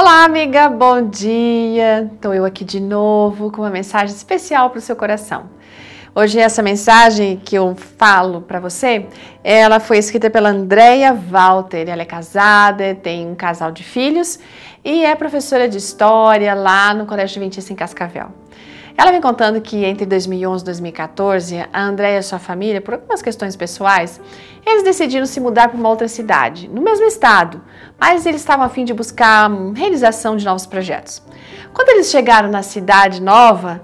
Olá, amiga, bom dia! Estou eu aqui de novo com uma mensagem especial para o seu coração. Hoje essa mensagem que eu falo para você, ela foi escrita pela Andrea Walter. Ela é casada, tem um casal de filhos e é professora de história lá no Colégio Adventista em Cascavel. Ela vem contando que entre 2011 e 2014, a Andréia e a sua família, por algumas questões pessoais, eles decidiram se mudar para uma outra cidade, no mesmo estado, mas eles estavam a fim de buscar realização de novos projetos. Quando eles chegaram na cidade nova,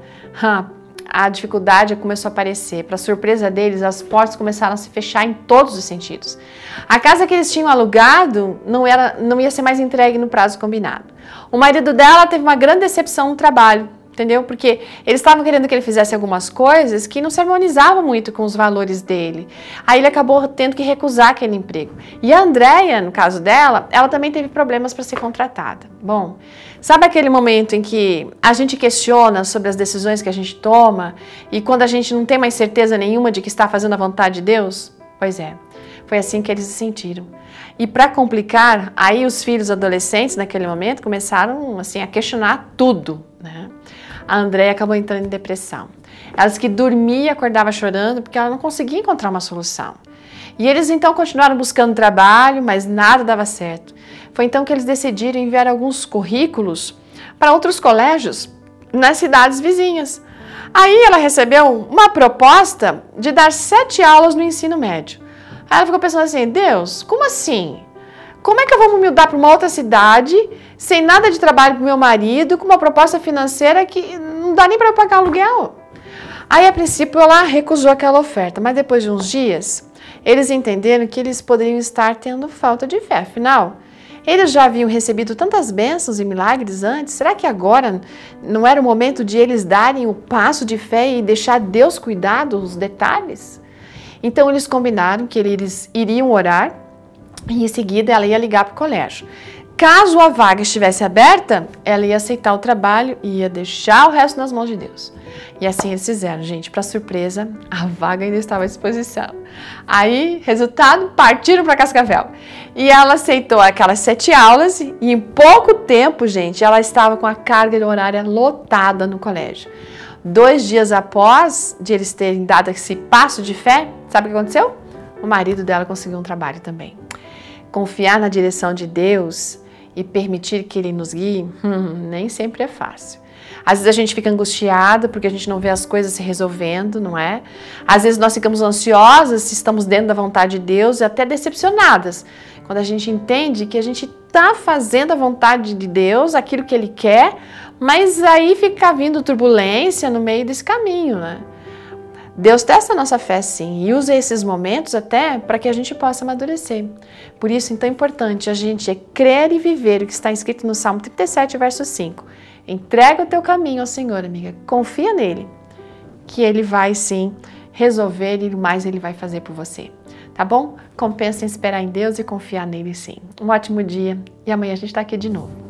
a dificuldade começou a aparecer. Para surpresa deles, as portas começaram a se fechar em todos os sentidos. A casa que eles tinham alugado não, era, não ia ser mais entregue no prazo combinado. O marido dela teve uma grande decepção no trabalho entendeu? Porque eles estavam querendo que ele fizesse algumas coisas que não se harmonizavam muito com os valores dele. Aí ele acabou tendo que recusar aquele emprego. E a Andrea, no caso dela, ela também teve problemas para ser contratada. Bom, sabe aquele momento em que a gente questiona sobre as decisões que a gente toma e quando a gente não tem mais certeza nenhuma de que está fazendo a vontade de Deus? Pois é. Foi assim que eles se sentiram. E para complicar, aí os filhos adolescentes naquele momento começaram assim a questionar tudo, né? A Andréia acabou entrando em depressão. Ela disse que dormia e acordava chorando porque ela não conseguia encontrar uma solução. E eles então continuaram buscando trabalho, mas nada dava certo. Foi então que eles decidiram enviar alguns currículos para outros colégios nas cidades vizinhas. Aí ela recebeu uma proposta de dar sete aulas no ensino médio. Aí ela ficou pensando assim: Deus, como assim? Como é que eu vou me mudar para uma outra cidade, sem nada de trabalho para meu marido, com uma proposta financeira que não dá nem para pagar aluguel? Aí, a princípio, ela recusou aquela oferta, mas depois de uns dias, eles entenderam que eles poderiam estar tendo falta de fé. Afinal, eles já haviam recebido tantas bênçãos e milagres antes, será que agora não era o momento de eles darem o passo de fé e deixar Deus cuidar dos detalhes? Então, eles combinaram que eles iriam orar e em seguida ela ia ligar para o colégio. Caso a vaga estivesse aberta, ela ia aceitar o trabalho e ia deixar o resto nas mãos de Deus. E assim eles fizeram, gente. Para surpresa, a vaga ainda estava à disposição. Aí, resultado, partiram para Cascavel. E ela aceitou aquelas sete aulas e em pouco tempo, gente, ela estava com a carga horária lotada no colégio. Dois dias após de eles terem dado esse passo de fé, sabe o que aconteceu? O marido dela conseguiu um trabalho também. Confiar na direção de Deus e permitir que Ele nos guie, hum, nem sempre é fácil. Às vezes a gente fica angustiada porque a gente não vê as coisas se resolvendo, não é? Às vezes nós ficamos ansiosas se estamos dentro da vontade de Deus e até decepcionadas quando a gente entende que a gente está fazendo a vontade de Deus, aquilo que Ele quer, mas aí fica vindo turbulência no meio desse caminho, né? Deus testa a nossa fé sim e usa esses momentos até para que a gente possa amadurecer. Por isso, então, é importante a gente crer e viver o que está escrito no Salmo 37, verso 5. Entrega o teu caminho ao Senhor, amiga. Confia nele, que ele vai sim resolver e mais ele vai fazer por você. Tá bom? Compensa em esperar em Deus e confiar nele sim. Um ótimo dia e amanhã a gente está aqui de novo.